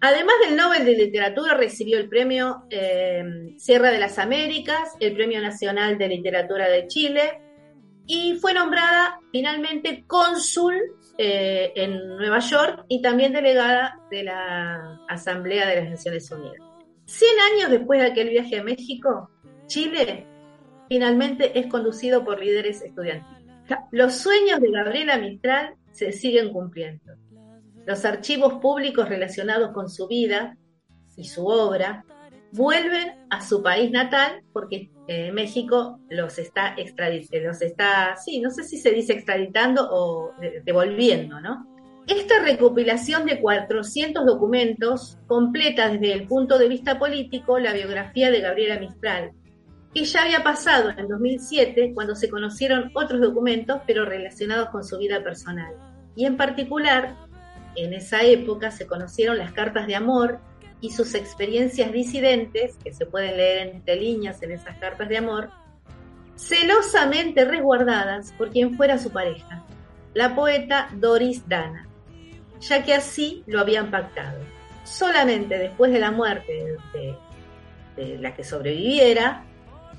Además del Nobel de Literatura, recibió el premio eh, Sierra de las Américas, el Premio Nacional de Literatura de Chile y fue nombrada finalmente cónsul eh, en Nueva York y también delegada de la Asamblea de las Naciones Unidas. Cien años después de aquel viaje a México, Chile finalmente es conducido por líderes estudiantiles. Los sueños de Gabriela Mistral se siguen cumpliendo. Los archivos públicos relacionados con su vida y su obra vuelven a su país natal porque eh, México los está extraditando, los está, sí, no sé si se dice extraditando o devolviendo, ¿no? Esta recopilación de 400 documentos completa desde el punto de vista político la biografía de Gabriela Mistral, que ya había pasado en 2007 cuando se conocieron otros documentos pero relacionados con su vida personal. Y en particular en esa época se conocieron las cartas de amor y sus experiencias disidentes, que se pueden leer entre líneas en esas cartas de amor, celosamente resguardadas por quien fuera su pareja, la poeta Doris Dana, ya que así lo habían pactado. Solamente después de la muerte de, la que sobreviviera,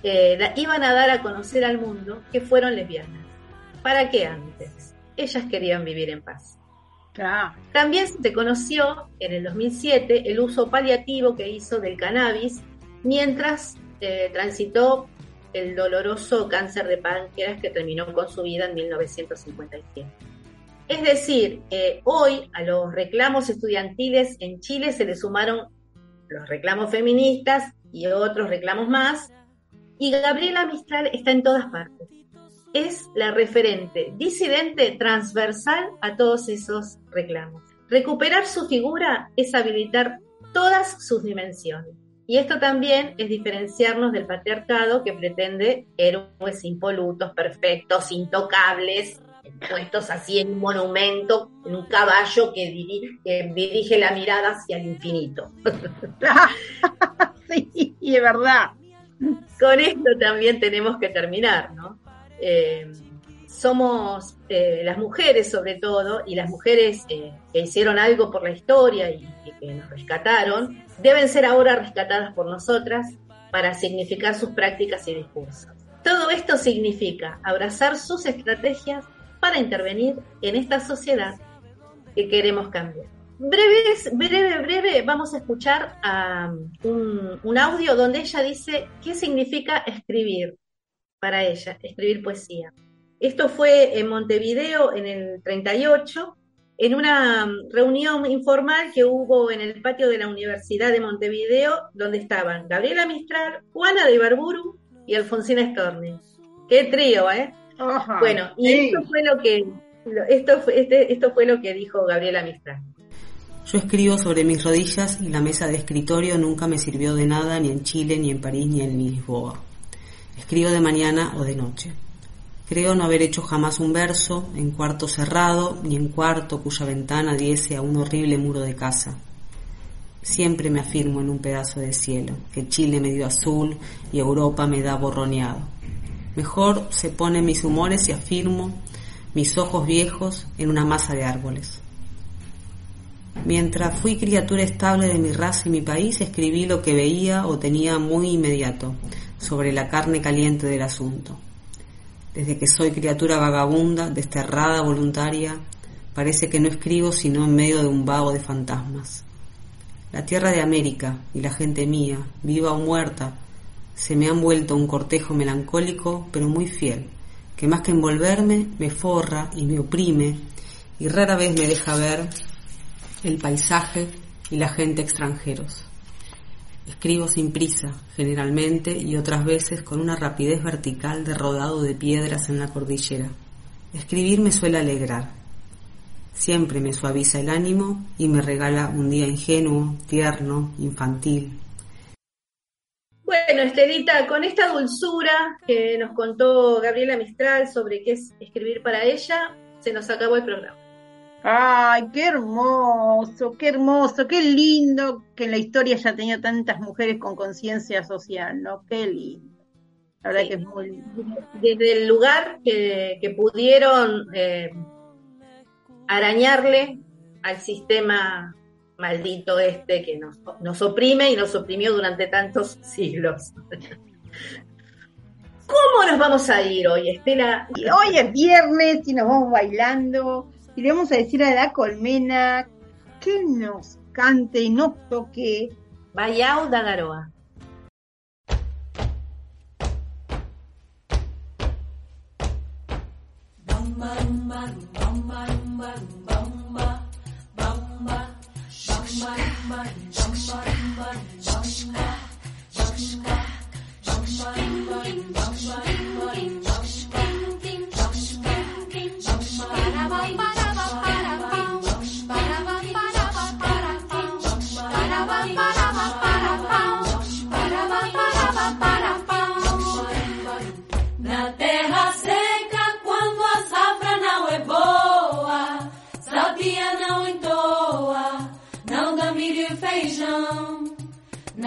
eh, iban a dar a conocer al mundo que fueron lesbianas. ¿Para qué antes? Ellas querían vivir en paz. También se conoció en el 2007 el uso paliativo que hizo del cannabis mientras eh, transitó el doloroso cáncer de páncreas que terminó con su vida en 1957. Es decir, hoy a los reclamos estudiantiles en Chile se le sumaron los reclamos feministas y otros reclamos más, y Gabriela Mistral está en todas partes es la referente disidente transversal a todos esos reclamos. Recuperar su figura es habilitar todas sus dimensiones. Y esto también es diferenciarnos del patriarcado que pretende héroes impolutos, perfectos, intocables, puestos así en un monumento, en un caballo que dirige, la mirada hacia el infinito. sí, es verdad. Con esto también tenemos que terminar, ¿no? Eh, somos eh, las mujeres sobre todo, y las mujeres eh, que hicieron algo por la historia y, que nos rescataron, deben ser ahora rescatadas por nosotras para significar sus prácticas y discursos. Todo esto significa abrazar sus estrategias para intervenir en esta sociedad que queremos cambiar. Breve, breve, breve, vamos a escuchar un, un audio donde ella dice qué significa escribir, para ella, escribir poesía. Esto fue en Montevideo en el 38, en una reunión informal que hubo en el patio de la Universidad de Montevideo, donde estaban Gabriela Mistral, Juana de Ibarburu y Alfonsina Storni. Qué trío, ¿eh? bueno, y esto fue lo que esto este, esto fue lo que dijo Gabriela Mistral. Yo escribo sobre mis rodillas y la mesa de escritorio nunca me sirvió de nada ni en Chile, ni en París, ni en Lisboa. Escribo de mañana o de noche. Creo no haber hecho jamás un verso en cuarto cerrado ni en cuarto cuya ventana diese a un horrible muro de casa. Siempre me afirmo en un pedazo de cielo, que Chile me dio azul y Europa me da borroneado. Mejor se ponen mis humores y afirmo mis ojos viejos en una masa de árboles. Mientras fui criatura estable de mi raza y mi país, escribí lo que veía o tenía muy inmediato, sobre la carne caliente del asunto. Desde que soy criatura vagabunda, desterrada, voluntaria, parece que no escribo sino en medio de un vago de fantasmas. La tierra de América y la gente mía, viva o muerta, se me han vuelto un cortejo melancólico pero muy fiel, que más que envolverme me forra y me oprime y rara vez me deja ver el paisaje y la gente extranjeros. Escribo sin prisa, generalmente, y otras veces con una rapidez vertical de rodado de piedras en la cordillera. Escribir me suele alegrar. Siempre me suaviza el ánimo y me regala un día ingenuo, tierno, infantil. Bueno, Estelita, con esta dulzura que nos contó Gabriela Mistral sobre qué es escribir para ella, se nos acabó el programa. Ay, qué hermoso, qué hermoso, qué lindo que en la historia haya tenido tantas mujeres con conciencia social, ¿no? Qué lindo. La verdad que es muy lindo. Desde el lugar que, pudieron eh, arañarle al sistema maldito este que nos, nos oprime y nos oprimió durante tantos siglos. ¿Cómo nos vamos a ir hoy, Estela? hoy es viernes y nos vamos bailando y le vamos a decir a la colmena que nos cante y nos toque Bayao da Garoa.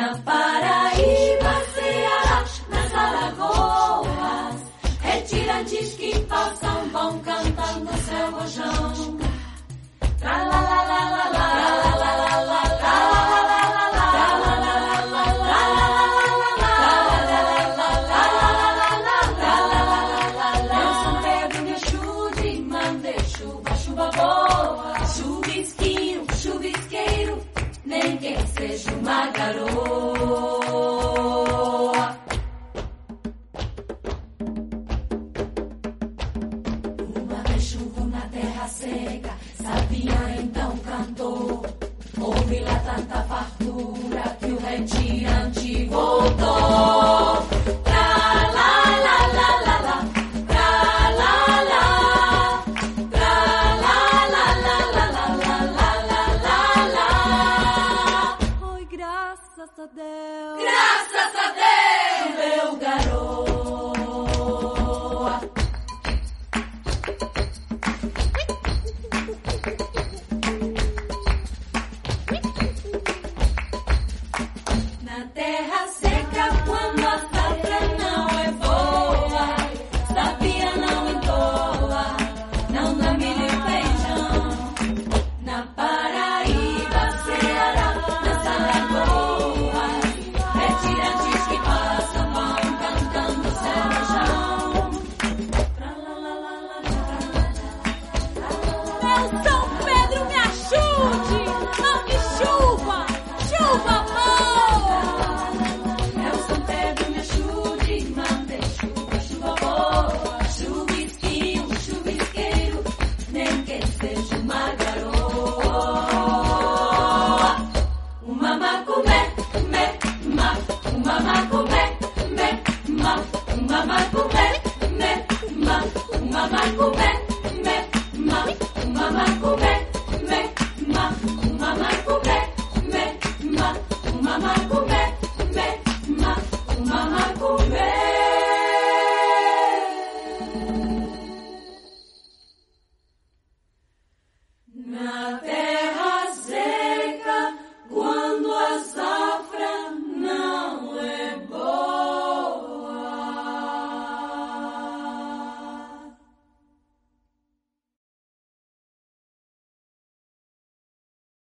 Na Paraíba, Ceará, nas Alagoas, retirantes que passam vão cantando seu rojão. Tra la la la la la. la. uma garota.